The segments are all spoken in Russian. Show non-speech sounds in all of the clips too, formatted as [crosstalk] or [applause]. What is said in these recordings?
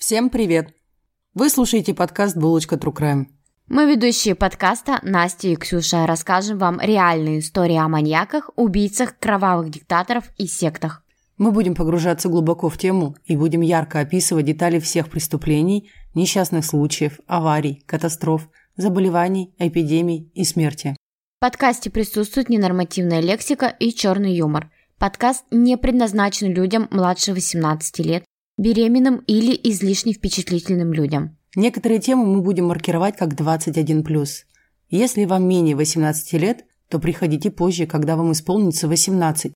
Всем привет! Вы слушаете подкаст «Булочка True Crime». Мы ведущие подкаста Настя и Ксюша расскажем вам реальные истории о маньяках, убийцах, кровавых диктаторов и сектах. Мы будем погружаться глубоко в тему и будем ярко описывать детали всех преступлений, несчастных случаев, аварий, катастроф, заболеваний, эпидемий и смерти. В подкасте присутствует ненормативная лексика и черный юмор. Подкаст не предназначен людям младше 18 лет, беременным или излишне впечатлительным людям. Некоторые темы мы будем маркировать как 21+. Если вам менее 18 лет, то приходите позже, когда вам исполнится 18.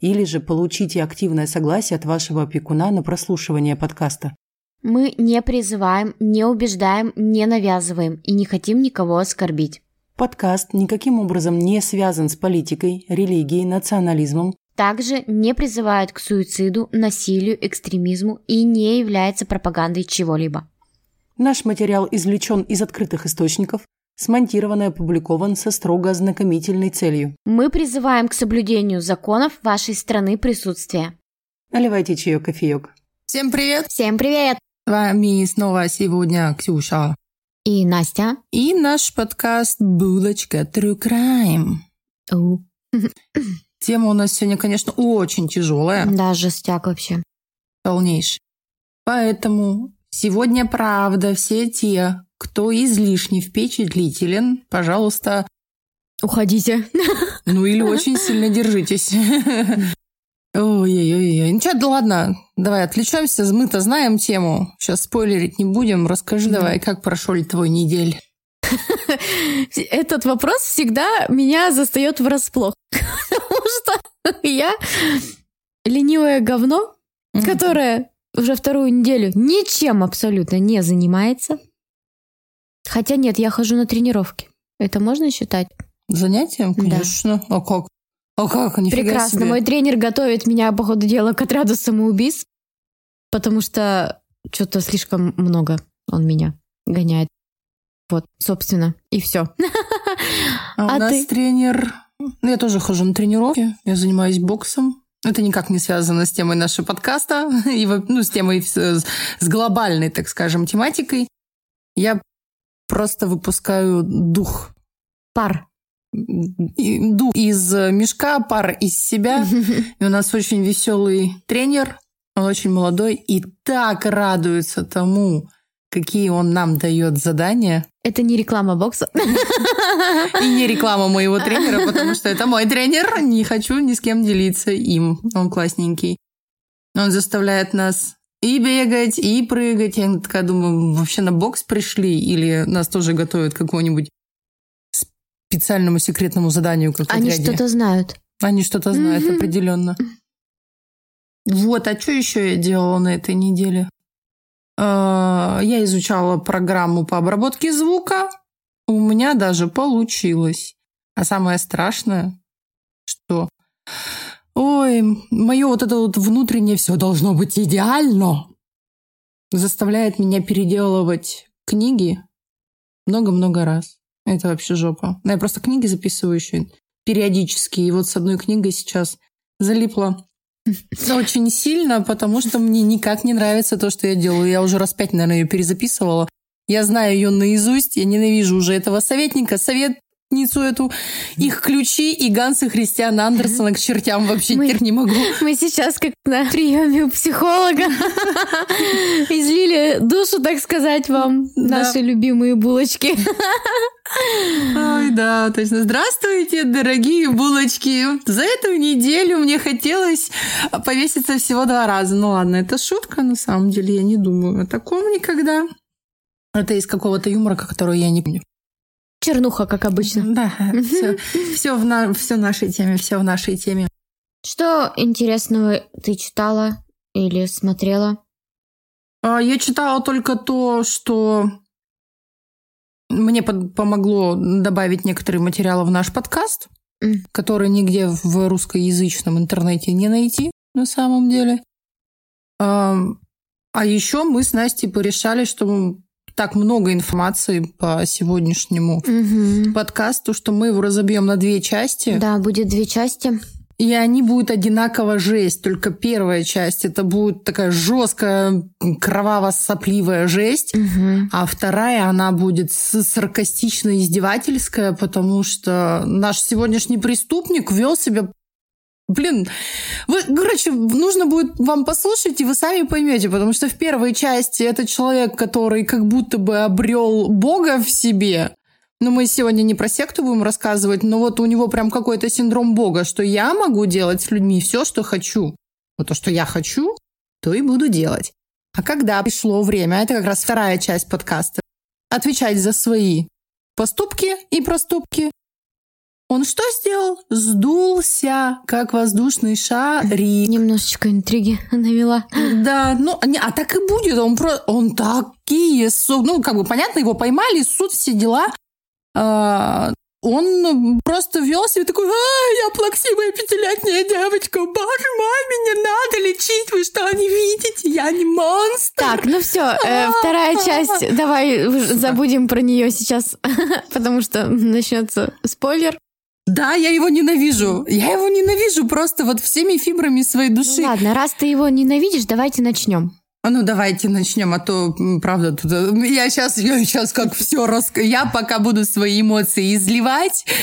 Или же получите активное согласие от вашего опекуна на прослушивание подкаста. Мы не призываем, не убеждаем, не навязываем и не хотим никого оскорбить. Подкаст никаким образом не связан с политикой, религией, национализмом, Также не призывает к суициду, насилию, экстремизму и не является пропагандой чего-либо. Наш материал извлечен из открытых источников, смонтирован и опубликован со строго ознакомительной целью. Мы призываем к соблюдению законов вашей страны присутствия. Наливайте чаек, кофеек. Всем привет! Всем привет! С вами снова сегодня Ксюша. И Настя. И наш подкаст «Булочка True Crime». У. Тема у нас сегодня, конечно, очень тяжелая, Да, жестяк вообще. полнейшая. Поэтому сегодня, правда, все те, кто излишне впечатлителен, пожалуйста, Уходите. [laughs] ну или очень сильно держитесь. Ой-ой-ой. Ну что, да ладно, давай отвлечемся. Мы-то знаем тему. Сейчас спойлерить не будем. Расскажи давай, как прошел твой недель. [laughs] Этот вопрос всегда меня застает врасплох. [laughs] Что я ленивое говно, которое уже вторую неделю ничем абсолютно не занимается. Хотя нет, я хожу на тренировки. Это можно считать? Занятием, Да. конечно. А как? А как? Нифига Прекрасно. себе. Мой тренер готовит меня, по ходу дела, к отряду самоубийц, потому что что-то слишком много он меня гоняет. Вот, собственно, и все. А, у А нас тренер... Ну, я тоже хожу на тренировки. Я занимаюсь боксом. Это никак не связано с темой нашего подкаста [laughs] и ну, с темой с, глобальной, так скажем, тематикой. Я просто выпускаю дух. Пар. Дух из мешка, пар из себя. [laughs] И у нас очень веселый тренер. Он очень молодой и так радуется тому, какие он нам дает задания. Это не реклама бокса. И не реклама моего тренера, потому что это мой тренер. Не хочу ни с кем делиться им. Он классненький. Он заставляет нас и бегать, и прыгать. Я такая думаю, вообще на бокс пришли? Или нас тоже готовят к какому-нибудь специальному секретному заданию, как Они что-то знают. Они что-то знают определенно. Вот, а что еще я делала на этой неделе? А, Я изучала программу по обработке звука. У меня даже получилось. А самое страшное, что... Ой, мое вот это вот внутреннее все должно быть идеально. Заставляет меня переделывать книги много-много раз. Это вообще жопа. Я просто книги записываю еще периодически. И вот с одной книгой сейчас залипла очень сильно, потому что мне никак не нравится то, что я делаю. Я уже раз пять, наверное, ее перезаписывала. Я знаю ее наизусть. Я ненавижу уже этого советника, советницу эту, их ключи и Ганса Христиана Андерсона к чертям вообще Мы- теперь не могу. Мы сейчас как на приеме у психолога [laughs] излили душу, так сказать, вам наши любимые булочки. Ой, да, точно. Здравствуйте, дорогие булочки. За эту неделю мне хотелось повеситься всего два раза. Ну ладно, это шутка, на самом деле. Я не думаю о таком никогда. Это из какого-то юмора, который я не помню. Чернуха, как обычно. Да, все, все, в, на, все в нашей теме, все в нашей теме. Что интересного ты читала или смотрела? А, Я читала только то, что мне под- помогло добавить некоторые материалы в наш подкаст, М. который нигде в русскоязычном интернете не найти на самом деле. А а еще мы с Настей порешали, что так много информации по сегодняшнему Мгм. подкасту, что мы его разобьем на две части. Да, будет две части. и они будут одинаково жесть. Только первая часть это будет такая жесткая, кроваво-сопливая жесть. Мгм. А вторая, она будет саркастично-издевательская, потому что наш сегодняшний преступник вел себя... Блин, вы, короче, нужно будет вам послушать, и вы сами поймете, потому что в первой части это человек, который как будто бы обрел Бога в себе. Но мы сегодня не про секту будем рассказывать, но вот у него прям какой-то синдром Бога, что я могу делать с людьми все, что хочу. Вот то, что я хочу, то и буду делать. А когда пришло время, это как раз вторая часть подкаста, отвечать за свои поступки и проступки, он что сделал? Сдулся, как воздушный шарик. Немножечко интриги навела. Да, ну, не, а так и будет. Он, про, он такие... Ну, как бы, понятно, его поймали, суд, все дела. А, он просто вел себя такой, а, я плаксивая пятилетняя девочка, боже мой, меня надо лечить, вы что, не видите, я не монстр. Так, ну все, вторая часть. Давай забудем про нее сейчас, [laughs] потому что начнется спойлер. Да, я его ненавижу. Я его ненавижу просто вот всеми фибрами своей Ну души. ладно, раз ты его ненавидишь, давайте начнем. А ну давайте начнем, а то, правда, тут, э, я сейчас, я сейчас как все рас... Я пока буду свои эмоции изливать. [laughs]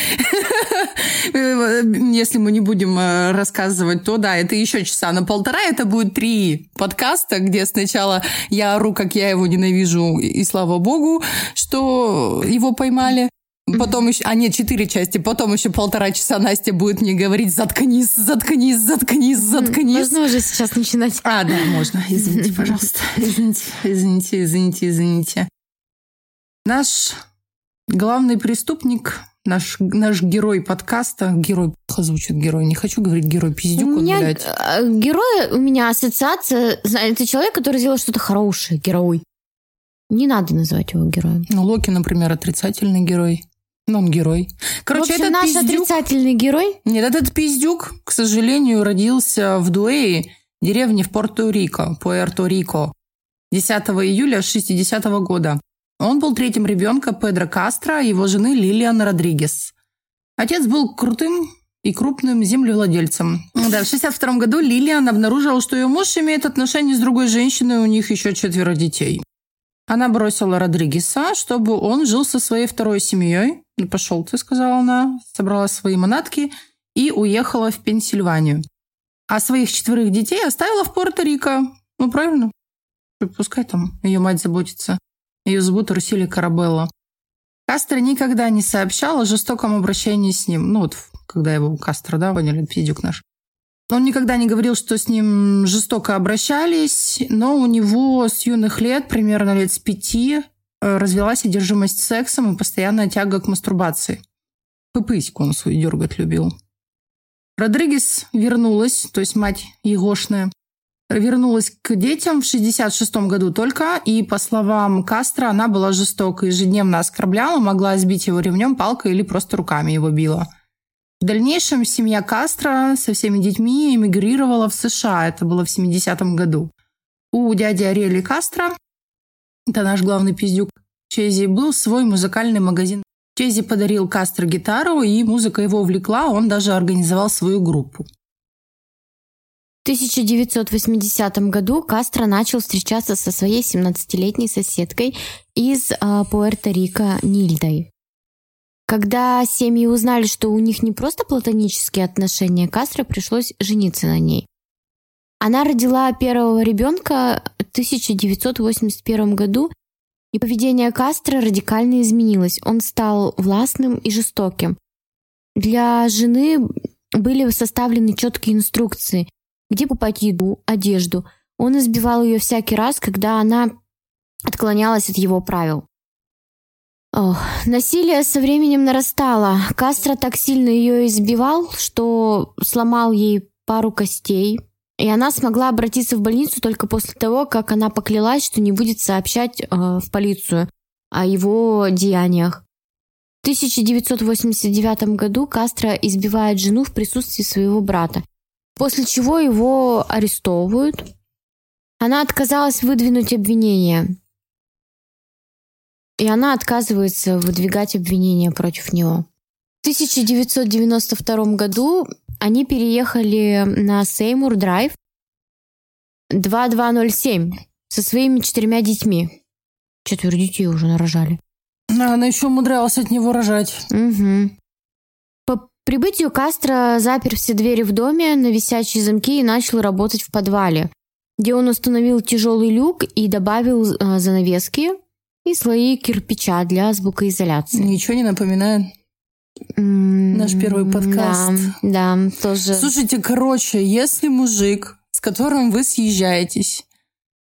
Э, Если мы не будем э, рассказывать, то да, это еще часа на полтора, это будет три подкаста, где сначала я ору, как я его ненавижу, и слава богу, что его поймали. Потом еще, а нет, четыре части. Потом еще полтора часа Настя будет мне говорить, заткнись, заткнись, заткнись, заткнись. Можно уже сейчас начинать. А, да, можно. [laughs] Извините, пожалуйста. [laughs] Извините, извините, извините, извините. Наш главный преступник, наш, наш герой подкаста, герой плохо звучит герой, не хочу говорить герой пиздюк, у меня блядь. э, герой, у меня ассоциация, это человек, который сделал что-то хорошее, герой. Не надо называть его героем. Ну, Локи, например, отрицательный герой. Но он герой. Короче, в общем, этот наш пиздюк... отрицательный герой Нет, этот пиздюк, к сожалению, родился в Дуэи, деревне в Порто-Рико, Пуэрто-Рико, 10 июля 60 года. Он был третьим ребенком Педро Кастро и его жены Лилиан Родригес. Отец был крутым и крупным землевладельцем. Да, в 62 году Лилиан обнаружила, что ее муж имеет отношения с другой женщиной, у них еще четверо детей. Она бросила Родригеса, чтобы он жил со своей второй семьей. «Ну, Пошел ты, сказала она, собрала свои манатки и уехала в Пенсильванию. А своих четверых детей оставила в Пуэрто-Рико. Ну, правильно. Пускай там ее мать заботится. Ее зовут Русили Карабелла. Кастро никогда не сообщал о жестоком обращении с ним. Ну, вот когда его Кастро, да, поняли, пиздюк наш. Он никогда не говорил, что с ним жестоко обращались, но у него с юных лет, примерно лет с пяти, развелась одержимость сексом и постоянная тяга к мастурбации. Пыпыську он свою дергать любил. Родригес вернулась, то есть мать Егошная, вернулась к детям в 66 году только, и, по словам Кастро, она была жестока, ежедневно оскорбляла, могла сбить его ремнем, палкой или просто руками его била. В дальнейшем семья Кастро со всеми детьми эмигрировала в США. Это было в 70-м году. У дяди Ариэли Кастро, это наш главный пиздюк, Чези был свой музыкальный магазин. Чези подарил Кастро гитару, и музыка его увлекла, он даже организовал свою группу. В 1980 году Кастро начал встречаться со своей 17-летней соседкой из а, Пуэрто-Рико Нильдой. Когда семьи узнали, что у них не просто платонические отношения, Кастро пришлось жениться на ней. Она родила первого ребенка 1981 году, и поведение Кастро радикально изменилось. Он стал властным и жестоким. Для жены были составлены четкие инструкции, где покупать еду, одежду. Он избивал ее всякий раз, когда она отклонялась от его правил. Ох, насилие со временем нарастало. Кастро так сильно ее избивал, что сломал ей пару костей. И она смогла обратиться в больницу только после того, как она поклялась, что не будет сообщать э, в полицию о его деяниях. В 1989 году Кастро избивает жену в присутствии своего брата, после чего его арестовывают. Она отказалась выдвинуть обвинение, и она отказывается выдвигать обвинения против него. В 1992 году они переехали на Сеймур Драйв 2207 со своими четырьмя детьми. Четверо детей уже нарожали. Она еще умудрялась от него рожать. Угу. По прибытию Кастро запер все двери в доме на висячие замки и начал работать в подвале, где он установил тяжелый люк и добавил э, занавески и слои кирпича для звукоизоляции. Ничего не напоминает. Наш первый подкаст. Да, да, тоже. Слушайте, короче, если мужик, с которым вы съезжаетесь,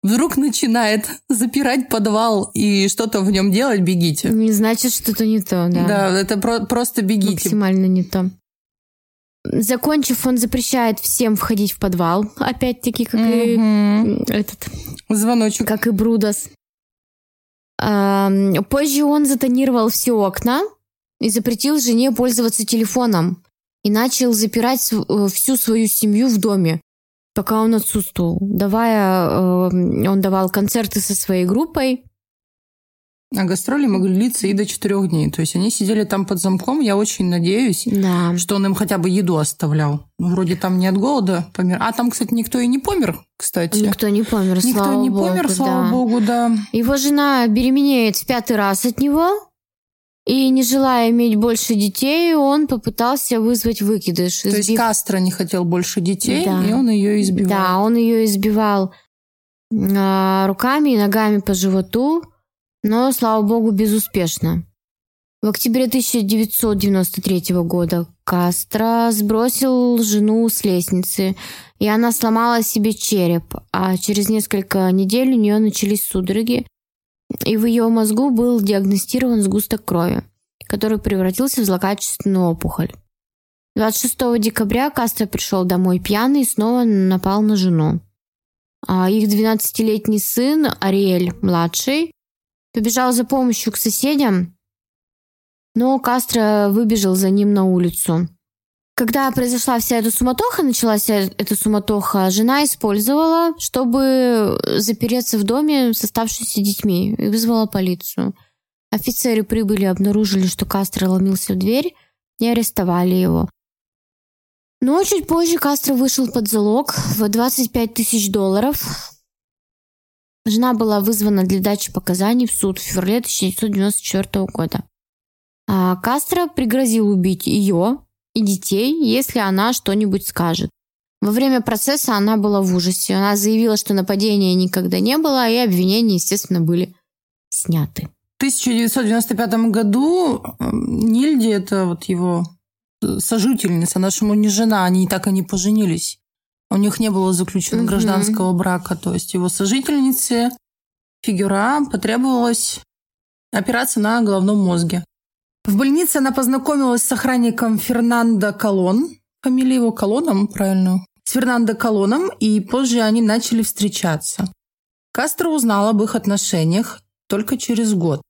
вдруг начинает запирать подвал и что-то в нем делать, бегите. Не значит, что-то не то, да. Да, это про- просто бегите. Максимально не то. Закончив, он запрещает всем входить в подвал, опять-таки, как и этот, Звоночек. как и Брудас. Позже он затонировал все окна и запретил жене пользоваться телефоном и начал запирать э, всю свою семью в доме, пока он отсутствовал. Давая, э, он давал концерты со своей группой. А гастроли могли длиться и до четырех дней. То есть они сидели там под замком. Я очень надеюсь, Да. что он им хотя бы еду оставлял. Ну, Вроде там не от голода помер. А там, кстати, никто и не помер, кстати. Никто не помер, Никто слава не богу. помер, слава да. богу, да. Его жена беременеет в пятый раз от него, и не желая иметь больше детей, он попытался вызвать выкидыш. То есть избив- Кастро не хотел больше детей, Да. и он ее избивал. Да, он ее избивал а, руками и ногами по животу, но, слава богу, безуспешно. В октябре 1993 года Кастро сбросил жену с лестницы, и она сломала себе череп, а через несколько недель у нее начались судороги, и в ее мозгу был диагностирован сгусток крови, который превратился в злокачественную опухоль. 26 декабря Кастро пришел домой пьяный и снова напал на жену. А их 12-летний сын Ариэль, младший, побежал за помощью к соседям, но Кастро выбежал за ним на улицу. Когда произошла вся эта суматоха, началась эта суматоха, жена использовала, чтобы запереться в доме с оставшимися детьми и вызвала полицию. Офицеры прибыли, обнаружили, что Кастро ломился в дверь и арестовали его. Но чуть позже Кастро вышел под залог в 25 тысяч долларов. Жена была вызвана для дачи показаний в суд в феврале 1994 года. А Кастро пригрозил убить ее и детей, если она что-нибудь скажет. Во время процесса она была в ужасе. Она заявила, что нападения никогда не было, и обвинения, естественно, были сняты. В 1995 году э, Нильди, это вот его э, сожительница, нашему не жена, они так и не поженились. У них не было заключено Мгм. гражданского брака. То есть его сожительнице Фигура потребовалась операция на головном мозге. В больнице она познакомилась с охранником Фернандо Колон. Фамилия его Колоном, правильно? С Фернандо Колоном, и позже они начали встречаться. Кастро узнал об их отношениях только через год,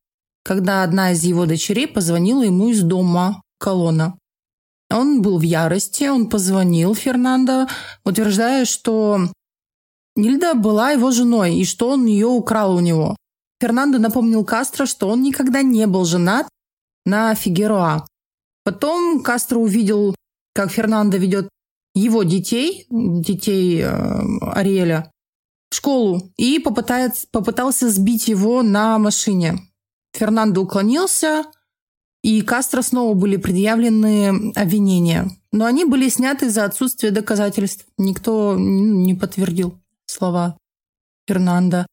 когда одна из его дочерей позвонила ему из дома Колона. Он был в ярости, он позвонил Фернандо, утверждая, что Нильда была его женой и что он ее украл у него. Фернандо напомнил Кастро, что он никогда не был женат на Фигероа. Потом Кастро увидел, как Фернандо ведет его детей, детей э, Ариэля, в школу и попытается, попытался сбить его на машине. Фернандо уклонился, и Кастро снова были предъявлены обвинения. Но они были сняты за отсутствие доказательств. Никто не подтвердил слова Фернандо.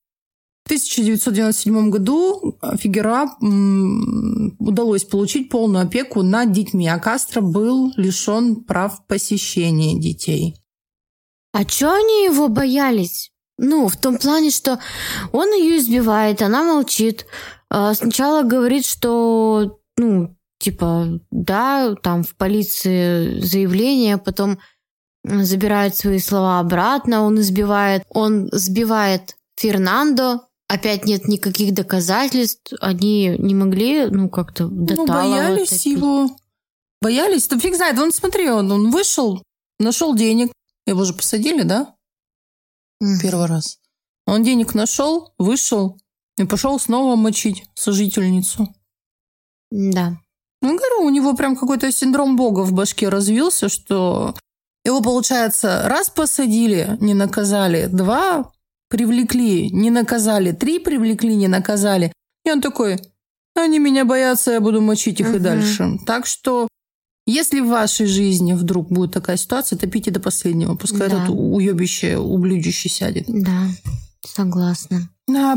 В 1997 году Фигера удалось получить полную опеку над детьми, а Кастро был лишен прав посещения детей. А чё они его боялись? Ну, в том плане, что он ее избивает, она молчит. А Сначала говорит, что, ну, типа, да, там в полиции заявление, потом забирает свои слова обратно, он избивает, он сбивает Фернандо, опять нет никаких доказательств, они не могли, ну, как-то Ну, доталовать. боялись опять. его. Боялись? Да фиг знает. Вон, смотри, он, он вышел, нашел денег. Его же посадили, да? Мгм. Первый раз. Он денег нашел, вышел и пошел снова мочить сожительницу. Да. Ну, говорю, у него прям какой-то синдром бога в башке развился, что Его, получается, раз посадили, не наказали, два привлекли, не наказали, три привлекли, не наказали. И он такой, они меня боятся, я буду мочить их угу. и дальше. Так что, если в вашей жизни вдруг будет такая ситуация, топите до последнего. Пускай да. этот уебище, ублюдище сядет. Да, согласна.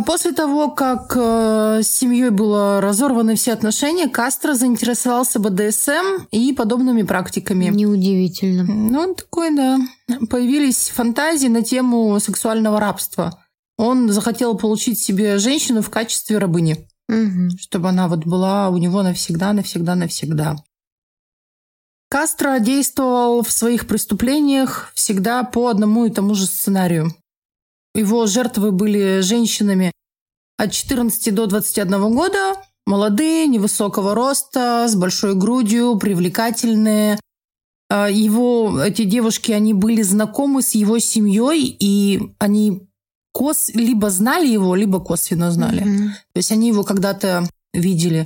После того, как э, с семьей было разорваны все отношения, Кастро заинтересовался БДСМ и подобными практиками. Неудивительно. Ну, он такой, да. Появились фантазии на тему сексуального рабства. Он захотел получить себе женщину в качестве рабыни. Угу. Чтобы она вот была у него навсегда, навсегда, навсегда. Кастро действовал в своих преступлениях всегда по одному и тому же сценарию. Его жертвы были женщинами от 14 до 21 года, молодые, невысокого роста, с большой грудью, привлекательные. А, его, эти девушки, они были знакомы с его семьей, и они кос, либо знали его, либо косвенно знали. Mm-hmm. То есть они его когда-то видели.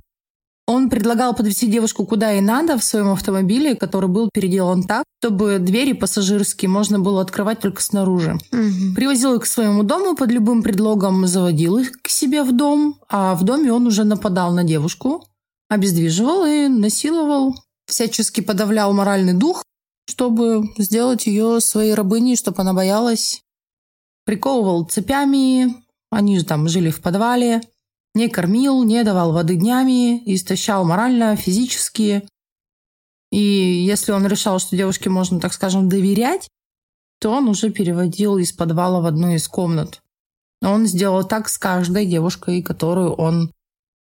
Он предлагал подвести девушку куда и надо в своем автомобиле, который был переделан так, чтобы двери пассажирские можно было открывать только снаружи. Угу. Привозил их к своему дому под любым предлогом, заводил их к себе в дом, а в доме он уже нападал на девушку, обездвиживал и насиловал, всячески подавлял моральный дух, чтобы сделать ее своей рабыней, чтобы она боялась. Приковывал цепями, они же там жили в подвале, не кормил, не давал воды днями, истощал морально, физически. И если он решал, что девушке можно, так скажем, доверять, то он уже переводил из подвала в одну из комнат. Он сделал так с каждой девушкой, которую он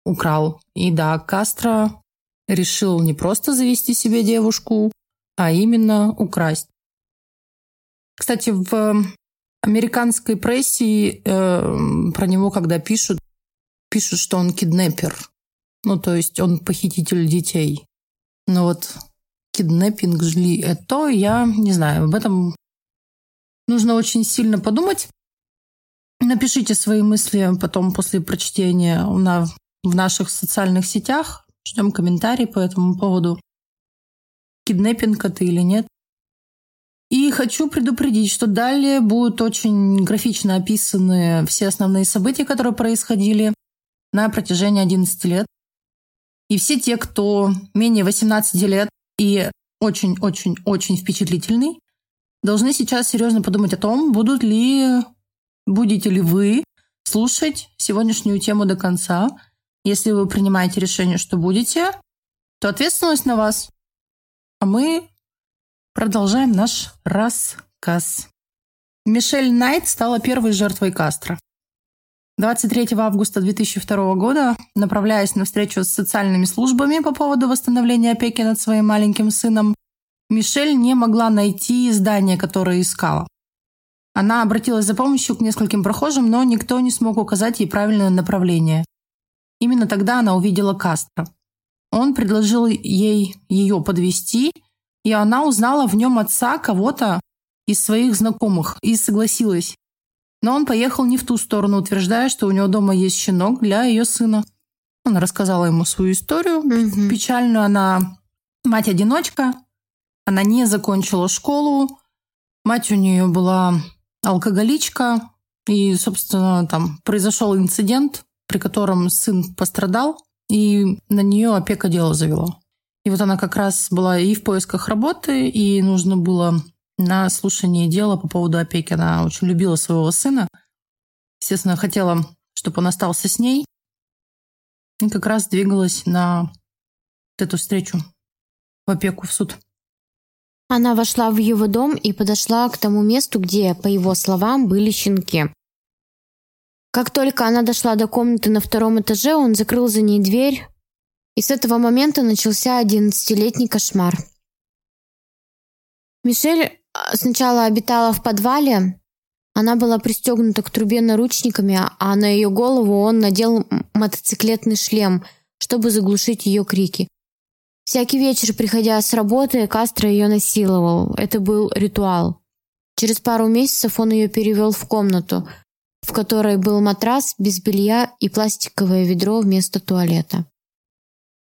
украл. И да, Кастро решил не просто завести себе девушку, а именно украсть. Кстати, в американской прессе э, про него, когда пишут, пишут, что он киднепер. Ну, то есть он похититель детей. Но вот киднеппинг жли это, я не знаю, об этом нужно очень сильно подумать. Напишите свои мысли потом после прочтения на, в наших социальных сетях. Ждем комментарий по этому поводу. Киднеппинг это или нет. И хочу предупредить, что далее будут очень графично описаны все основные события, которые происходили на протяжении 11 лет. И все те, кто менее 18 лет и очень-очень-очень впечатлительный, должны сейчас серьезно подумать о том, будут ли, будете ли вы слушать сегодняшнюю тему до конца. Если вы принимаете решение, что будете, то ответственность на вас. А мы продолжаем наш рассказ. Мишель Найт стала первой жертвой Кастро. 23 августа 2002 года, направляясь на встречу с социальными службами по поводу восстановления опеки над своим маленьким сыном, Мишель не могла найти здание, которое искала. Она обратилась за помощью к нескольким прохожим, но никто не смог указать ей правильное направление. Именно тогда она увидела Кастро. Он предложил ей ее подвести, и она узнала в нем отца кого-то из своих знакомых и согласилась. Но он поехал не в ту сторону, утверждая, что у него дома есть щенок для ее сына. Она рассказала ему свою историю угу. печальную. Она мать-одиночка, она не закончила школу, мать у нее была алкоголичка, и, собственно, там произошел инцидент, при котором сын пострадал, и на нее опека дело завела. И вот она как раз была и в поисках работы, и нужно было на слушании дела по поводу опеки. Она очень любила своего сына. Естественно, хотела, чтобы он остался с ней. И как раз двигалась на эту встречу в опеку, в суд. Она вошла в его дом и подошла к тому месту, где, по его словам, были щенки. Как только она дошла до комнаты на втором этаже, он закрыл за ней дверь, и с этого момента начался одиннадцатилетний кошмар. Мишель сначала обитала в подвале. Она была пристегнута к трубе наручниками, а на ее голову он надел мотоциклетный шлем, чтобы заглушить ее крики. Всякий вечер, приходя с работы, Кастро ее насиловал. Это был ритуал. Через пару месяцев он ее перевел в комнату, в которой был матрас без белья и пластиковое ведро вместо туалета.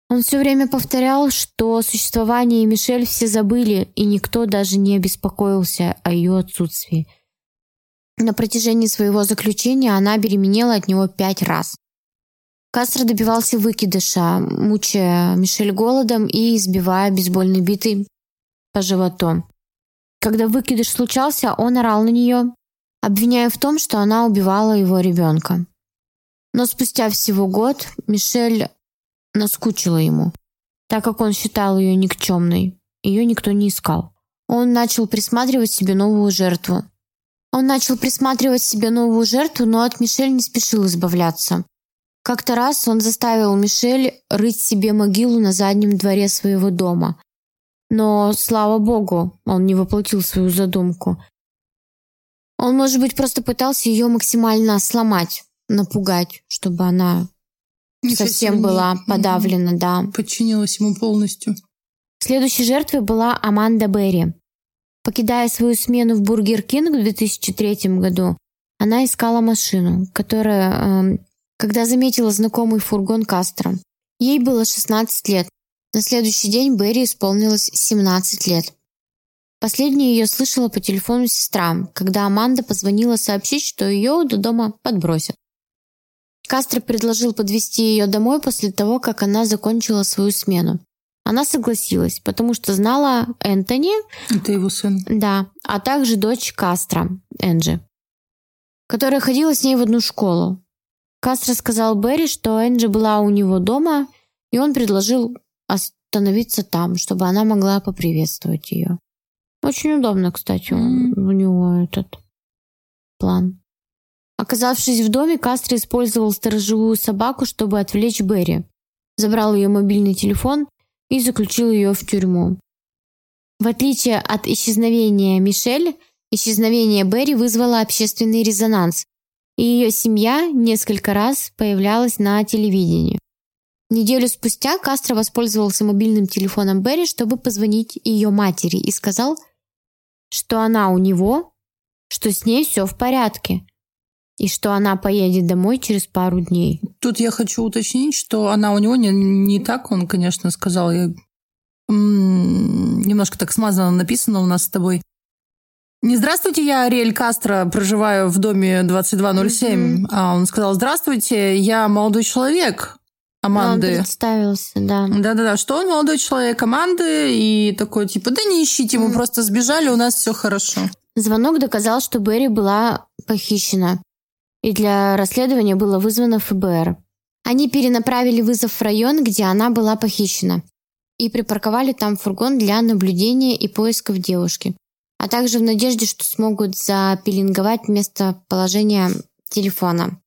Он все время повторял, что о существовании Мишель все забыли, и никто даже не обеспокоился о ее отсутствии. На протяжении своего заключения она беременела от него пять раз. Кастро добивался выкидыша, мучая Мишель голодом и избивая бейсбольной битой по животу. Когда выкидыш случался, он орал на нее, обвиняя в том, что она убивала его ребенка. Но спустя всего год Мишель наскучила ему, так как он считал ее никчемной. Ее никто не искал. Он начал присматривать себе новую жертву. Он начал присматривать себе новую жертву, но от Мишель не спешил избавляться. Как-то раз он заставил Мишель рыть себе могилу на заднем дворе своего дома. Но, слава богу, он не воплотил свою задумку. Он, может быть, просто пытался ее максимально сломать, напугать, чтобы она совсем была подавлена, да. Подчинилась ему полностью. Следующей жертвой была Аманда Берри. Покидая свою смену в Burger King в 2003 году, она искала машину, которая, э, когда заметила знакомый фургон Кастро. Ей было 16 лет. На следующий день Берри исполнилось 17 лет. Последняя ее слышала по телефону сестра, когда Аманда позвонила сообщить, что ее до дома подбросят. Кастро предложил подвезти ее домой после того, как она закончила свою смену. Она согласилась, потому что знала Энтони. Это его сын. Да, а также дочь Кастро, Энджи, которая ходила с ней в одну школу. Кастро сказал Берри, что Энджи была у него дома, и он предложил остановиться там, чтобы она могла поприветствовать ее. Очень удобно, кстати, mm. у него этот план. Оказавшись в доме, Кастро использовал сторожевую собаку, чтобы отвлечь Берри. Забрал ее мобильный телефон и заключил ее в тюрьму. В отличие от исчезновения Мишель, исчезновение Берри вызвало общественный резонанс, и ее семья несколько раз появлялась на телевидении. Неделю спустя Кастро воспользовался мобильным телефоном Берри, чтобы позвонить ее матери и сказал, что она у него, что с ней все в порядке и что она поедет домой через пару дней. Тут я хочу уточнить, что она у него не, не так, он, конечно, сказал. Я, м- немножко так смазанно написано у нас с тобой. Не здравствуйте, я Ариэль Кастро, проживаю в доме 2207. Mm-hmm. А он сказал, здравствуйте, я молодой человек Аманды. Он представился, да. Да-да-да, что он молодой человек Аманды, и такой, типа, да не ищите, мы mm-hmm. просто сбежали, у нас все хорошо. Звонок доказал, что Берри была похищена и для расследования было вызвано ФБР. Они перенаправили вызов в район, где она была похищена, и припарковали там фургон для наблюдения и поисков девушки, а также в надежде, что смогут запеленговать местоположение телефона.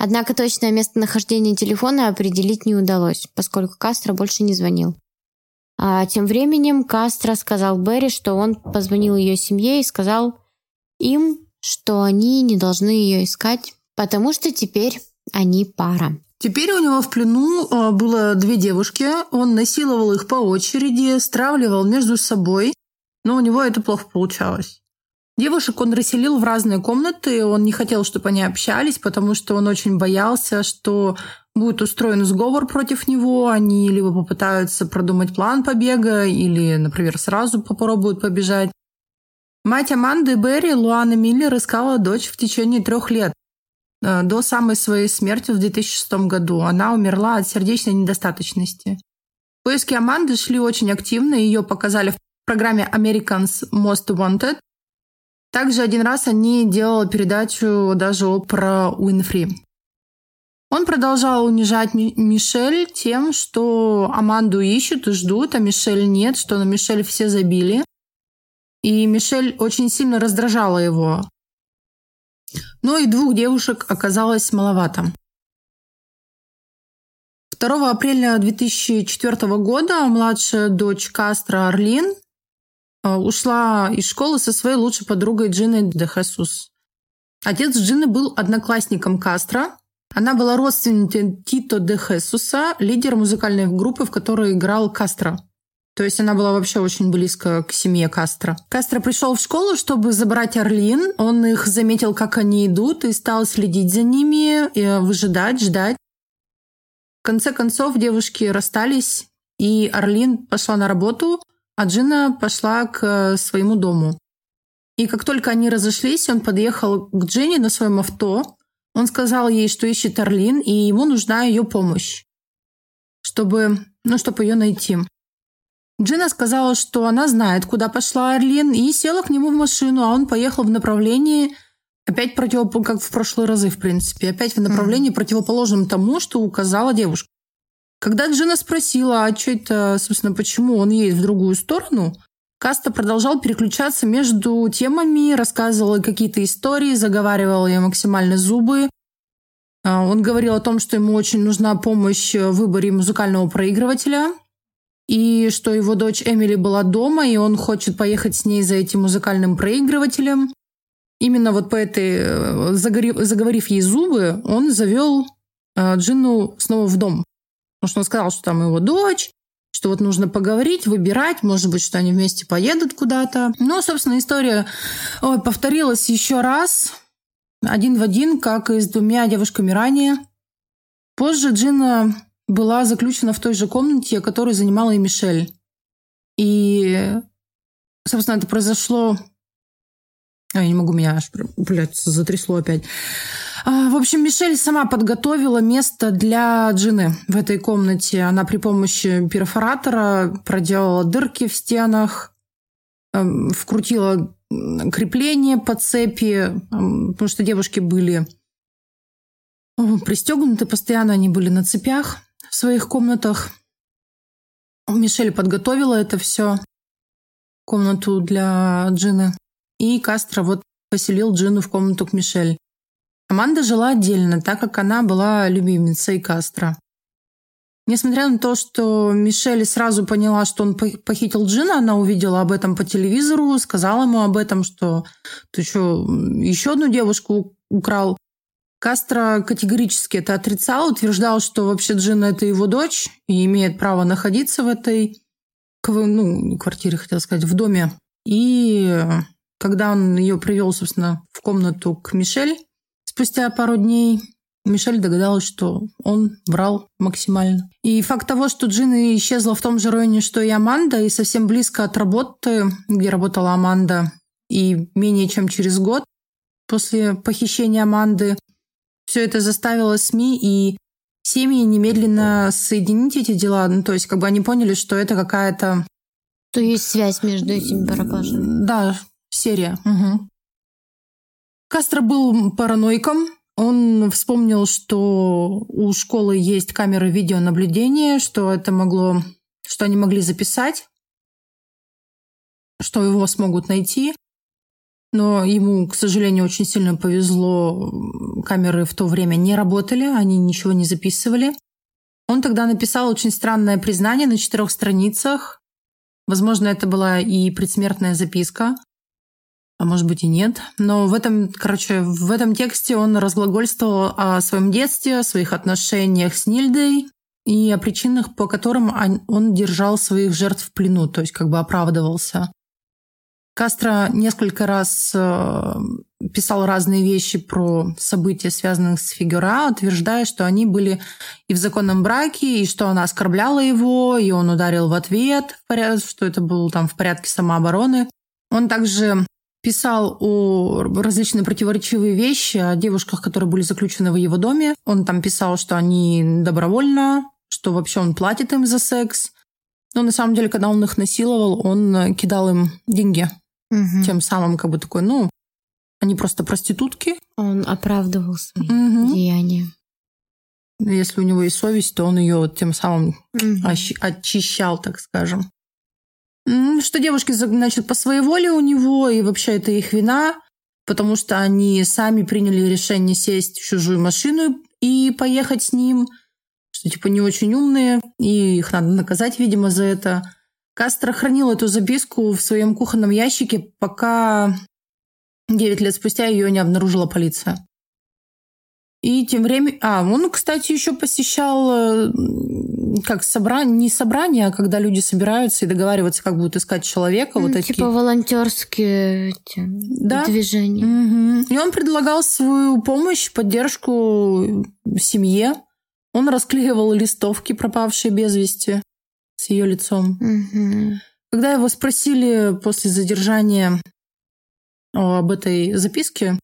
Однако точное местонахождение телефона определить не удалось, поскольку Кастро больше не звонил. А тем временем Кастро сказал Берри, что он позвонил ее семье и сказал им, что они не должны ее искать, потому что теперь они пара. Теперь у него в плену э, было две девушки, он насиловал их по очереди, стравливал между собой, но у него это плохо получалось. Девушек он расселил в разные комнаты, он не хотел, чтобы они общались, потому что он очень боялся, что будет устроен сговор против него, они либо попытаются продумать план побега, или, например, сразу попробуют побежать. Мать Аманды Берри, Луана Миллер, искала дочь в течение трех лет. Э, до самой своей смерти в 2006 году она умерла от сердечной недостаточности. Поиски Аманды шли очень активно, ее показали в программе Americans Most Wanted. Также один раз они делали передачу даже про Уинфри. Он продолжал унижать Мишель тем, что Аманду ищут и ждут, а Мишель нет, что на Мишель все забили. И Мишель очень сильно раздражала его. Но и двух девушек оказалось маловато. 2 апреля 2004 года младшая дочь Кастро Орлин э, ушла из школы со своей лучшей подругой Джиной де Хесус. Отец Джины был одноклассником Кастро. Она была родственницей Тито де Хесуса, лидер музыкальной группы, в которой играл Кастро. То есть она была вообще очень близко к семье Кастро. Кастро пришел в школу, чтобы забрать Орлин. Он их заметил, как они идут, и стал следить за ними, и выжидать, ждать. В конце концов девушки расстались, и Орлин пошла на работу, а Джина пошла к своему дому. И как только они разошлись, он подъехал к Дженни на своем авто. Он сказал ей, что ищет Орлин, и ему нужна ее помощь, чтобы, ну, чтобы ее найти. Джина сказала, что она знает, куда пошла Орлин, и села к нему в машину, а он поехал в направлении, опять против, как в прошлые разы, в принципе, опять в направлении mm-hmm. противоположном тому, что указала девушка. Когда Джина спросила, а что это, собственно, почему он едет в другую сторону, Каста продолжал переключаться между темами, рассказывал какие-то истории, заговаривал ей максимально зубы. А, он говорил о том, что ему очень нужна помощь в выборе музыкального проигрывателя, и что его дочь Эмили была дома, и он хочет поехать с ней за этим музыкальным проигрывателем. Именно вот по этой, э, заговорив ей зубы, он завел э, Джину снова в дом. Потому что он сказал, что там его дочь, что вот нужно поговорить, выбирать, может быть, что они вместе поедут куда-то. Но, собственно, история ой, повторилась еще раз, один в один, как и с двумя девушками ранее. Позже Джина была заключена в той же комнате, которую занимала и Мишель. И, собственно, это произошло... Я не могу, меня аж, блядь, затрясло опять. А, в общем, Мишель сама подготовила место для Джины в этой комнате. Она при помощи перфоратора проделала дырки в стенах, эм, вкрутила крепление по цепи, эм, потому что девушки были пристегнуты постоянно, они были на цепях в своих комнатах. Мишель подготовила это все, комнату для Джины. И Кастро вот поселил Джину в комнату к Мишель. Аманда жила отдельно, так как она была любимицей Кастро. Несмотря на то, что Мишель сразу поняла, что он похитил Джина, она увидела об этом по телевизору, сказала ему об этом, что ты что, еще одну девушку украл. Кастро категорически это отрицал, утверждал, что вообще Джина это его дочь и имеет право находиться в этой ну, квартире, хотел сказать, в доме. И когда он ее привел, собственно, в комнату к Мишель, Спустя пару дней Мишель догадалась, что он врал максимально. И факт того, что Джина исчезла в том же районе, что и Аманда, и совсем близко от работы, где работала Аманда, и менее чем через год после похищения Аманды, все это заставило СМИ и семьи немедленно соединить эти дела. Ну, то есть, как бы они поняли, что это какая-то... То есть связь между этими пропажами. Да, серия. Угу. Кастро был параноиком. Он вспомнил, что у школы есть камеры видеонаблюдения, что это могло, что они могли записать, что его смогут найти. Но ему, к сожалению, очень сильно повезло. Камеры в то время не работали, они ничего не записывали. Он тогда написал очень странное признание на четырех страницах. Возможно, это была и предсмертная записка а может быть и нет. Но в этом, короче, в этом тексте он разглагольствовал о своем детстве, о своих отношениях с Нильдой и о причинах, по которым он держал своих жертв в плену, то есть как бы оправдывался. Кастро несколько раз э, писал разные вещи про события, связанные с Фигура, утверждая, что они были и в законном браке, и что она оскорбляла его, и он ударил в ответ, что это было там в порядке самообороны. Он также писал о различные противоречивые вещи, о девушках, которые были заключены в его доме. Он там писал, что они добровольно, что вообще он платит им за секс. Но на самом деле, когда он их насиловал, он кидал им деньги. Угу. Тем самым как бы такой, ну, они просто проститутки. Он оправдывал свои угу. деяния. Если у него есть совесть, то он ее тем самым угу. очищал, так скажем. Что девушки, значит, по своей воле у него, и вообще это их вина, потому что они сами приняли решение сесть в чужую машину и поехать с ним, что типа не очень умные, и их надо наказать, видимо, за это. Кастро хранил эту записку в своем кухонном ящике, пока 9 лет спустя ее не обнаружила полиция. И тем временем... А, он, кстати, еще посещал э, как собрание, не собрание, а когда люди собираются и договариваются, как будут искать человека. Ну, вот типа такие. волонтерские эти да? движения. Угу. И он предлагал свою помощь, поддержку семье. Он расклеивал листовки, пропавшие без вести, с ее лицом. Угу. Когда его спросили после задержания об этой записке,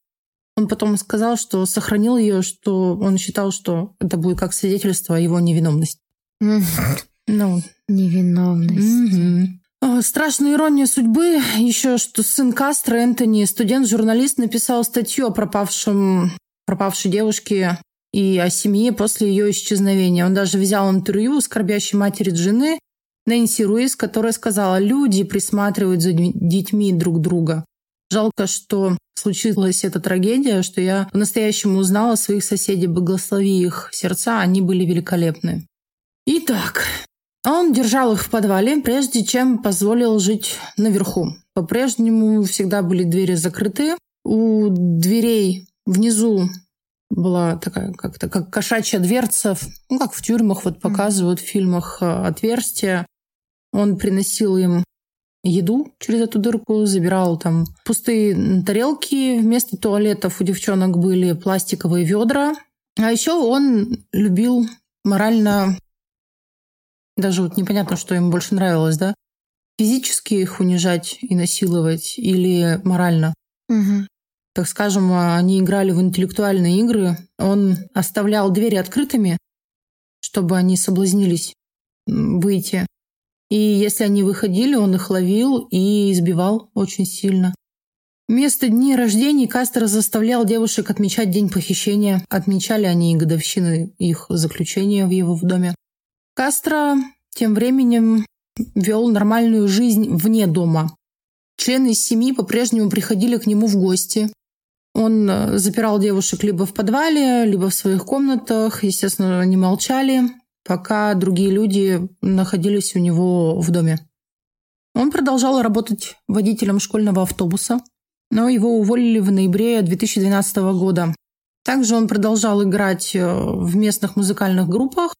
он потом сказал, что сохранил ее, что он считал, что это будет как свидетельство о его невиновности. Ну, Невиновность. О, Страшная ирония судьбы еще, что сын Кастро, Энтони, студент-журналист, написал статью о пропавшем, пропавшей девушке и о семье после ее исчезновения. Он даже взял интервью у скорбящей матери жены Нэнси Руис, которая сказала, люди присматривают за детьми друг друга. Жалко, что случилась эта трагедия, что я по-настоящему узнала своих соседей, благослови их сердца, они были великолепны. Итак, он держал их в подвале, прежде чем позволил жить наверху. По-прежнему всегда были двери закрыты. У дверей внизу была такая как-то как кошачья дверца, ну как в тюрьмах вот показывают в фильмах э, отверстия. Он приносил им еду через эту дырку, забирал там пустые тарелки. Вместо туалетов у девчонок были пластиковые ведра. А еще он любил морально даже вот непонятно, что им больше нравилось, да? Физически их унижать и насиловать или морально. Мгм. Так скажем, они играли в интеллектуальные игры. Он оставлял двери открытыми, чтобы они соблазнились выйти. И если они выходили, он их ловил и избивал очень сильно. Вместо дней рождений Кастро заставлял девушек отмечать день похищения. Отмечали они и годовщины их заключения в его доме. Кастро тем временем вел нормальную жизнь вне дома. Члены семьи по-прежнему приходили к нему в гости. Он э, запирал девушек либо в подвале, либо в своих комнатах. Естественно, они молчали, пока другие люди находились у него в доме. Он продолжал работать водителем школьного автобуса, но его уволили в ноябре 2012 года. Также он продолжал играть э, в местных музыкальных группах,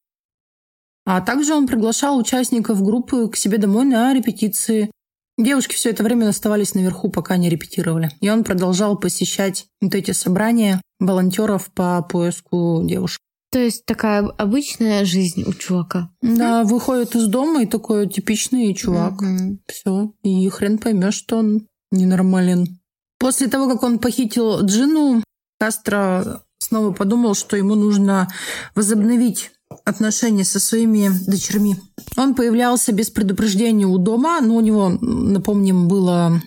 а также он приглашал участников группы к себе домой на репетиции. Девушки все это время оставались наверху, пока не репетировали. И он продолжал посещать вот эти собрания волонтеров по поиску девушек. То есть такая обычная жизнь у чувака. Да, выходит из дома и такой типичный чувак. Мгм. Все. И хрен поймешь, что он ненормален. После того, как он похитил Джину, Кастро снова подумал, что ему нужно возобновить отношения со своими дочерьми. Он появлялся без предупреждения у дома, но у него, напомним, было...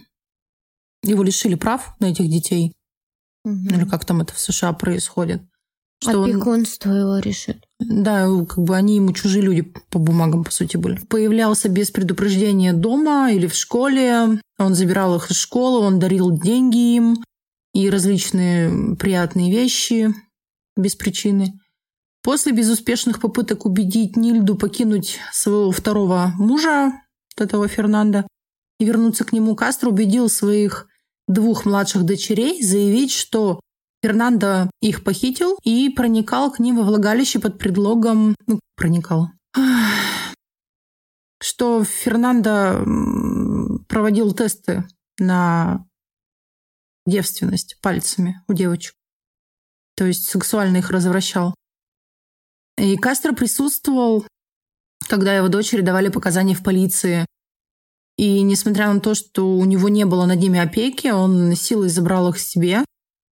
Его лишили прав на этих детей. Мгм. Или как там это в США происходит. Что он- Опекунство его решит. да, как бы они ему чужие люди по бумагам, по сути, были. Появлялся без предупреждения дома или в школе. Он забирал их из школы, он дарил деньги им и различные приятные вещи без причины. После безуспешных попыток убедить Нильду покинуть своего второго мужа, этого Фернанда, и вернуться к нему, Кастро убедил своих двух младших дочерей заявить, что Фернандо их похитил и проникал к ним во влагалище под предлогом... Ну, проникал. Что Фернандо проводил тесты на девственность пальцами у девочек. То есть сексуально их развращал. И Кастро присутствовал, когда его дочери давали показания в полиции. И несмотря на то, что у него не было над ними опеки, он силой забрал их себе.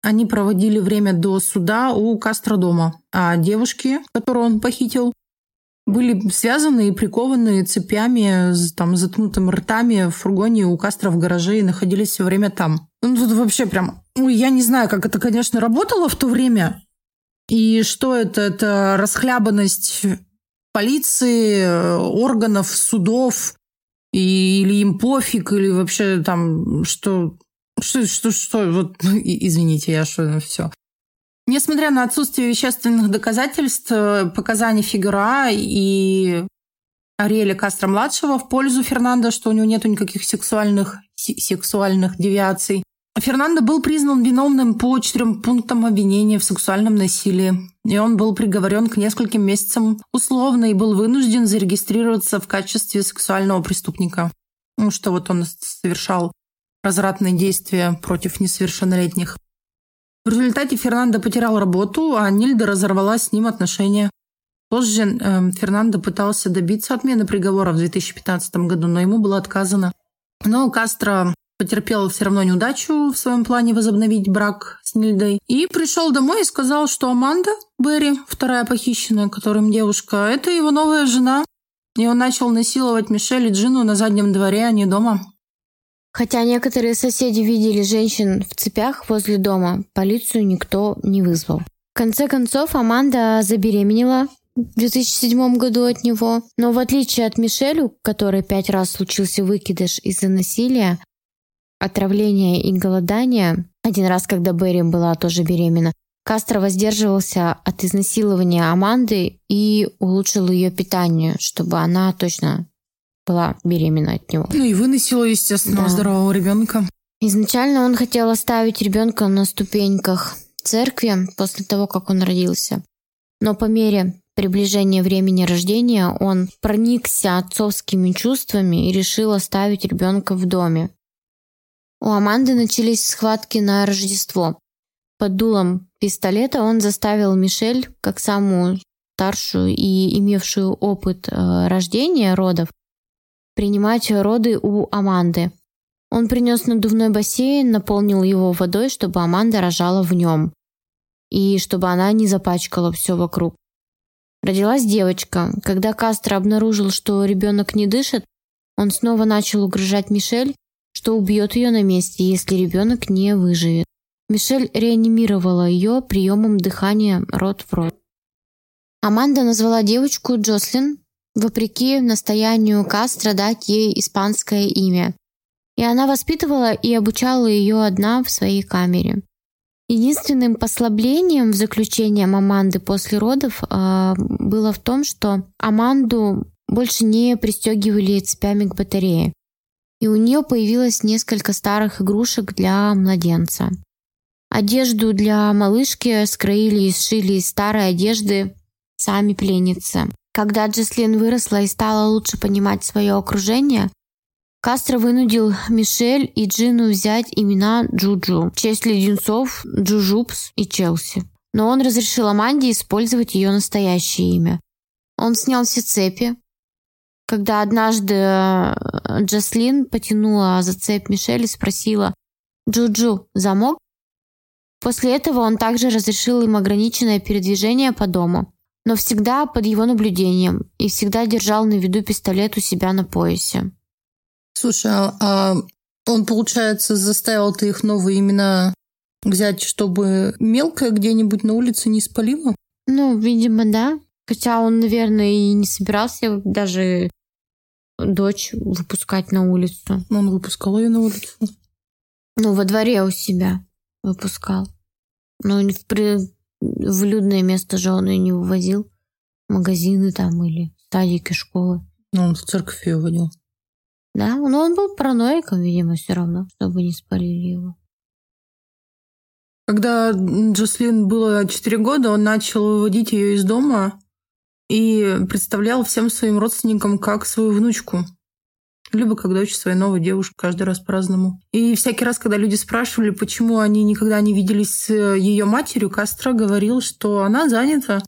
Они проводили время до суда у Кастро дома. А девушки, которую он похитил, были связаны и прикованы цепями, с там, заткнутыми ртами в фургоне у Кастро в гараже и находились все время там. Ну, тут вообще прям... Ой, я не знаю, как это, конечно, работало в то время. И что это? Это расхлябанность полиции, э, органов, судов, и, или им пофиг, или вообще там что... Что, что, что, вот, ну, извините, я что, все. Несмотря на отсутствие вещественных доказательств, э, показаний Фигура и Ариэля Кастро-младшего в пользу Фернандо, что у него нет никаких сексуальных, се- сексуальных девиаций. Фернандо был признан виновным по четырем пунктам обвинения в сексуальном насилии. И он был приговорен к нескольким месяцам условно и был вынужден зарегистрироваться в качестве сексуального преступника. Ну, что вот он совершал развратные действия против несовершеннолетних. В результате Фернандо потерял работу, а Нильда разорвала с ним отношения. Позже э, Фернандо пытался добиться отмены приговора в 2015 году, но ему было отказано. Но Кастро потерпел все равно неудачу в своем плане возобновить брак с Нильдой. И пришел домой и сказал, что Аманда Берри, вторая похищенная, которым девушка, это его новая жена. И он начал насиловать Мишель и Джину на заднем дворе, а не дома. Хотя некоторые соседи видели женщин в цепях возле дома, полицию никто не вызвал. В конце концов, Аманда забеременела в 2007 году от него. Но в отличие от Мишель, у которой пять раз случился выкидыш из-за насилия, отравления и голодания, один раз, когда Берри была тоже беременна, Кастро воздерживался от изнасилования Аманды и улучшил ее питание, чтобы она точно была беременна от него. Ну и выносила, естественно, да. здорового ребенка. Изначально он хотел оставить ребенка на ступеньках церкви после того, как он родился. Но по мере приближения времени рождения он проникся отцовскими чувствами и решил оставить ребенка в доме. У Аманды начались схватки на Рождество. Под дулом пистолета он заставил Мишель, как самую старшую и имевшую опыт э, рождения родов, принимать роды у Аманды. Он принес надувной бассейн, наполнил его водой, чтобы Аманда рожала в нем. И чтобы она не запачкала все вокруг. Родилась девочка. Когда Кастро обнаружил, что ребенок не дышит, он снова начал угрожать Мишель, что убьет ее на месте, если ребенок не выживет. Мишель реанимировала ее приемом дыхания рот в рот. Аманда назвала девочку Джослин, вопреки настоянию Кастро дать ей испанское имя. И она воспитывала и обучала ее одна в своей камере. Единственным послаблением в заключении Аманды после родов э, было в том, что Аманду больше не пристегивали цепями к батарее. И у нее появилось несколько старых игрушек для младенца. Одежду для малышки скроили и сшили из старой одежды сами пленницы. Когда Джеслин выросла и стала лучше понимать свое окружение, Кастро вынудил Мишель и Джину взять имена Джуджу в честь леденцов Джужупс и Челси. Но он разрешил Аманде использовать ее настоящее имя. Он снял все цепи. Когда однажды э, Джаслин потянула за цепь Мишель и спросила «Джуджу, замок?» После этого он также разрешил им ограниченное передвижение по дому, но всегда под его наблюдением и всегда держал на виду пистолет у себя на поясе. Слушай, а, а он, получается, заставил ты их новые имена взять, чтобы мелкая где-нибудь на улице не спалила? Ну, видимо, да. Хотя он, наверное, и не собирался даже дочь выпускать на улицу. Он выпускал ее на улицу. Ну, во дворе у себя выпускал. Но в, при... в людное место же он ее не вывозил. Магазины там или садики, школы. Ну, он в церковь ее водил. Да, но он был параноиком, видимо, все равно, чтобы не спалили его. Когда Джаслин было 4 года, он начал выводить ее из дома и представлял всем своим родственникам как свою внучку. Либо когда дочь своей новой девушки, каждый раз по-разному. И всякий раз, когда люди спрашивали, почему они никогда не виделись с ее матерью, Кастро говорил, что она занята.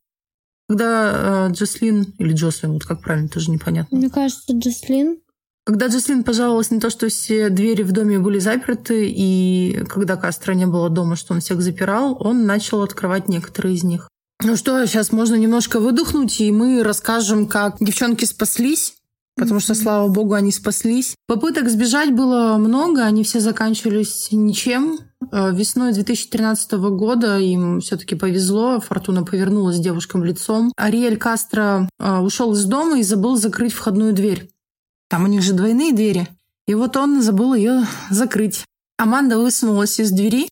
Когда э, Джаслин, или Джослин, вот как правильно, тоже непонятно. Мне кажется, Джаслин. Когда Джаслин пожаловалась на то, что все двери в доме были заперты, и когда Кастро не было дома, что он всех запирал, он начал открывать некоторые из них. Ну что, сейчас можно немножко выдохнуть, и мы расскажем, как девчонки спаслись. Потому что, слава богу, они спаслись. Попыток сбежать было много, они все заканчивались ничем. Э, весной 2013 года им все-таки повезло, фортуна повернулась девушкам лицом. Ариэль Кастро э, ушел из дома и забыл закрыть входную дверь. Там у них же двойные двери. И вот он забыл ее закрыть. Аманда высунулась из двери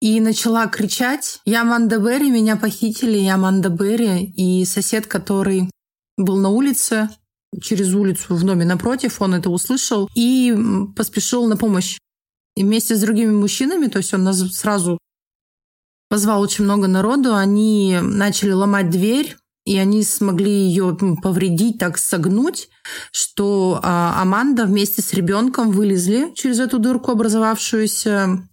и начала кричать «Я Аманда Берри, меня похитили, я Аманда Берри». И сосед, который был на улице, через улицу в доме напротив, он это услышал и поспешил на помощь. И вместе с другими мужчинами, то есть он нас сразу позвал очень много народу, они начали ломать дверь, и они смогли ее повредить, так согнуть, что а, Аманда вместе с ребенком вылезли через эту дырку образовавшуюся.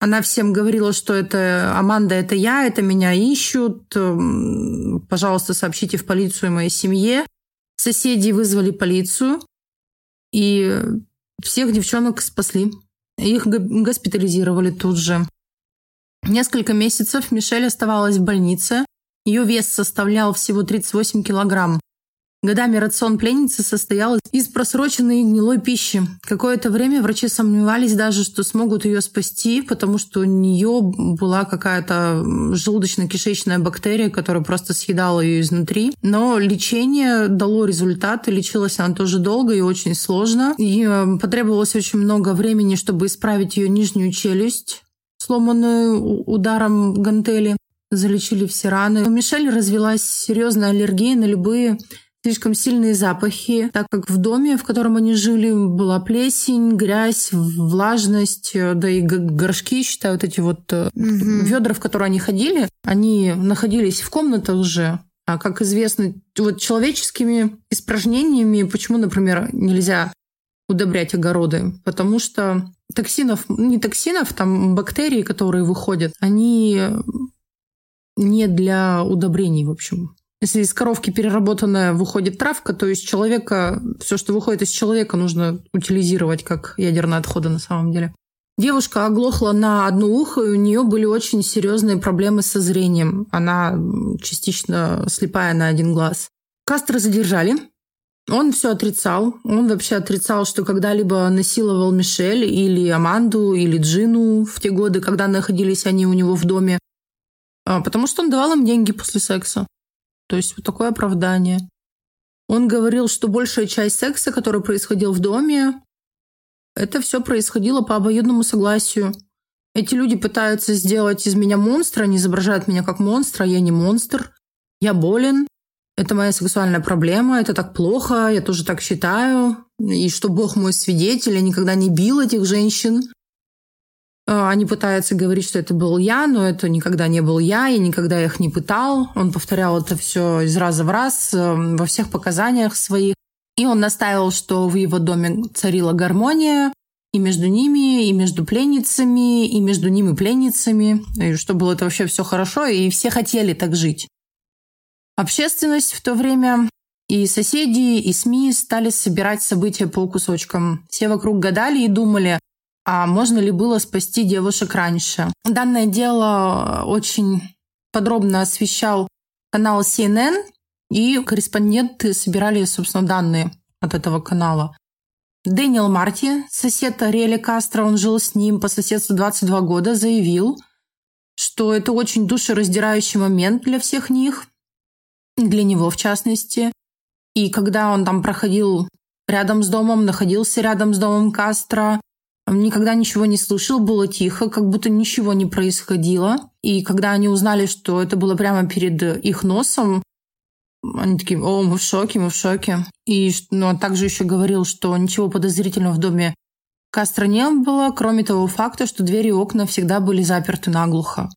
Она всем говорила, что это Аманда, это я, это меня ищут. пожалуйста, сообщите в полицию моей семье. Соседи вызвали полицию, и всех девчонок спасли. Их госпитализировали тут же. Несколько месяцев Мишель оставалась в больнице. Ее вес составлял всего 38 килограмм. Годами рацион пленницы состоял из просроченной гнилой пищи. Какое-то время врачи сомневались даже, что смогут ее спасти, потому что у нее была какая-то желудочно-кишечная бактерия, которая просто съедала ее изнутри. Но лечение дало результаты, лечилась она тоже долго и очень сложно. И э, потребовалось очень много времени, чтобы исправить ее нижнюю челюсть, сломанную ударом гантели. Залечили все раны. У Мишель развилась серьезная аллергия на любые слишком сильные запахи, так как в доме, в котором они жили, была плесень, грязь, влажность, э, да и горшки, считаю, вот эти вот угу. ведра, в которые они ходили, они находились в комнатах же. А как известно, вот человеческими испражнениями, почему, например, нельзя удобрять огороды? Потому что токсинов, не токсинов, там бактерии, которые выходят, они не для удобрений, в общем. Если из коровки переработанная выходит травка, то из человека, все, что выходит из человека, нужно утилизировать как ядерные отходы на самом деле. Девушка оглохла на одно ухо, и у нее были очень серьезные проблемы со зрением. Она частично слепая на один глаз. Кастро задержали. Он все отрицал. Он вообще отрицал, что когда-либо насиловал Мишель или Аманду, или Джину в те годы, когда находились они у него в доме. А, потому что он давал им деньги после секса. То есть вот такое оправдание. Он говорил, что большая часть секса, который происходил в доме, это все происходило по обоюдному согласию. Эти люди пытаются сделать из меня монстра, они изображают меня как монстра, я не монстр, я болен, это моя сексуальная проблема, это так плохо, я тоже так считаю, и что Бог мой свидетель, я никогда не бил этих женщин. А, они пытаются говорить, что это был я, но это никогда не был я, я никогда их не пытал. Он повторял это все из раза в раз эм, во всех показаниях своих. И он настаивал, что в его доме царила гармония и между ними, и между пленницами, и между ними пленницами, и что было это вообще все хорошо, и все хотели так жить. Общественность в то время и соседи, и СМИ стали собирать события по кусочкам. Все вокруг гадали и думали, а можно ли было спасти девушек раньше. Данное дело очень подробно освещал канал CNN, и корреспонденты собирали, собственно, данные от этого канала. Дэниел Марти, сосед Ариэля Кастро, он жил с ним по соседству 22 года, заявил, что это очень душераздирающий момент для всех них, для него в частности. И когда он там проходил рядом с домом, находился рядом с домом Кастро, Никогда ничего не слышал, было тихо, как будто ничего не происходило. И когда они узнали, что это было прямо перед их носом, они такие, о, мы в шоке, мы в шоке. И ну, он также еще говорил, что ничего подозрительного в доме Кастро не было, кроме того факта, что двери и окна всегда были заперты наглухо.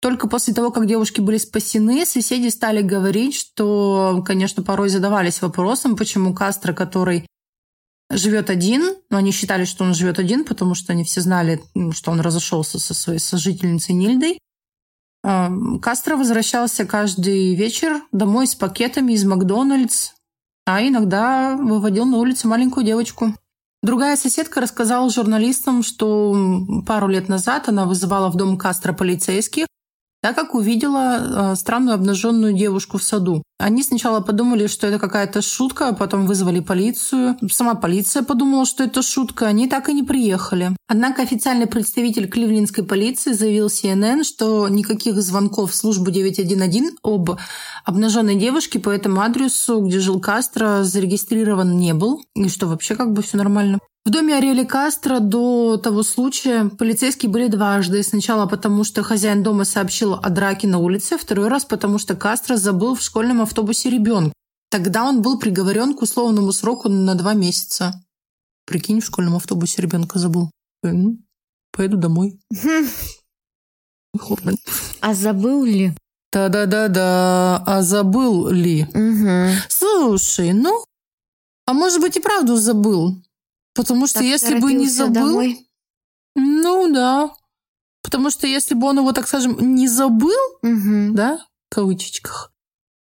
Только после того, как девушки были спасены, соседи стали говорить, что, конечно, порой задавались вопросом, почему Кастро, который живет один, но они считали, что он живет один, потому что они все знали, что он разошелся со своей сожительницей Нильдой. А, Кастро возвращался каждый вечер домой с пакетами из Макдональдс, а иногда выводил на улицу маленькую девочку. Другая соседка рассказала журналистам, что пару лет назад она вызывала в дом Кастро полицейских, так как увидела э, странную обнаженную девушку в саду. Они сначала подумали, что это какая-то шутка, а потом вызвали полицию. Сама полиция подумала, что это шутка, они так и не приехали. Однако официальный представитель кливлендской полиции заявил CNN, что никаких звонков в службу 911 об обнаженной девушке по этому адресу, где жил Кастро, зарегистрирован не был, и что вообще как бы все нормально. В доме Ариэли Кастро до того случая полицейские были дважды. Сначала потому, что хозяин дома сообщил о драке на улице, второй раз потому, что Кастро забыл в школьном автобусе ребенка. Тогда он был приговорен к условному сроку на два месяца. Прикинь, в школьном автобусе ребенка забыл. Поеду домой. А забыл ли? Да-да-да-да. А забыл ли? Слушай, ну, а может быть и правду забыл. Потому что так если бы не забыл... Домой. Ну да. Потому что если бы он его, так скажем, не забыл, угу. да, в кавычечках.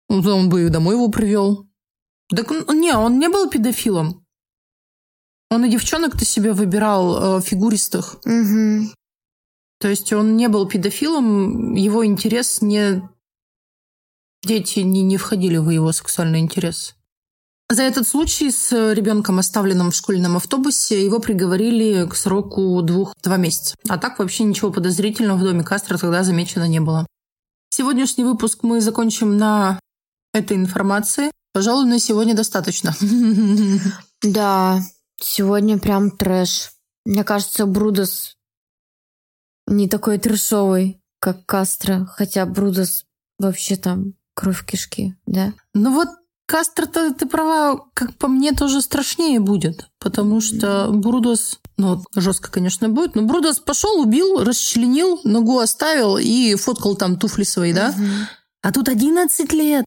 Ну, Он бы и домой его привел. Так он- не, он не был педофилом. Он и девчонок-то себе выбирал э, фигуристых. Мгм. То есть он не был педофилом, его интерес не... Дети не, не входили в его сексуальный интерес. За этот случай с ребенком, оставленным в школьном автобусе, его приговорили к сроку двух-два месяца. А так вообще ничего подозрительного в доме Кастро тогда замечено не было. Сегодняшний выпуск мы закончим на этой информации. Пожалуй, на сегодня достаточно. [laughs] Да, сегодня прям трэш. Мне кажется, Брудос не такой трэшовый, как Кастро, хотя Брудос вообще там кровь в кишки, да? Ну вот Кастро-то, ты права, как по мне, тоже страшнее будет. Потому что Брудос, ну, жестко, конечно, будет, но Брудос пошел, убил, расчленил, ногу оставил и фоткал там туфли свои, да? А тут 11 лет.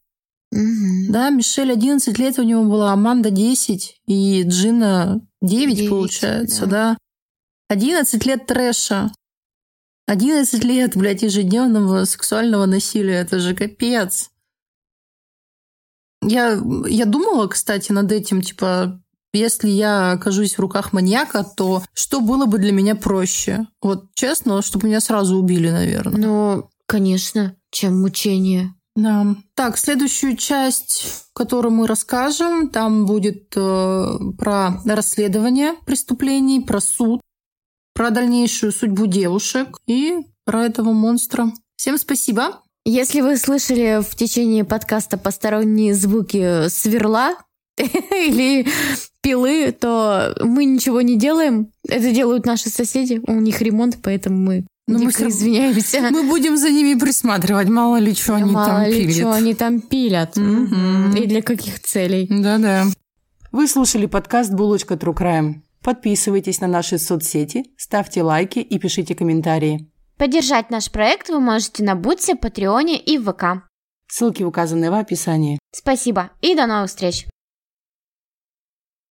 Мгм. Да, Мишель 11 лет у него была, Аманда 10 и Джина 9, Девять, получается, да. да. 11 лет трэша. 11 лет, блядь, ежедневного сексуального насилия. Это же капец. Я, я думала, кстати, над этим, типа, если я окажусь в руках маньяка, то что было бы для меня проще? Вот честно, чтобы меня сразу убили, наверное. Ну, конечно, чем мучение. Да. Так, следующую часть, которую мы расскажем, там будет э, про расследование преступлений, про суд, про дальнейшую судьбу девушек и про этого монстра. Всем спасибо. Если вы слышали в течение подкаста посторонние звуки сверла [laughs] или пилы, то мы ничего не делаем. Это делают наши соседи. У них ремонт, поэтому мы Но мы всё- извиняемся. [laughs] Мы будем за ними присматривать, мало ли что они Мало там ли пилят. что они там пилят. Мгм. И для каких целей. Да-да. Вы слушали подкаст «Булочка True Crime». Подписывайтесь на наши соцсети, ставьте лайки и пишите комментарии. Поддержать наш проект вы можете на Бутсе, Патреоне и в ВК. Ссылки указаны в описании. Спасибо и до новых встреч!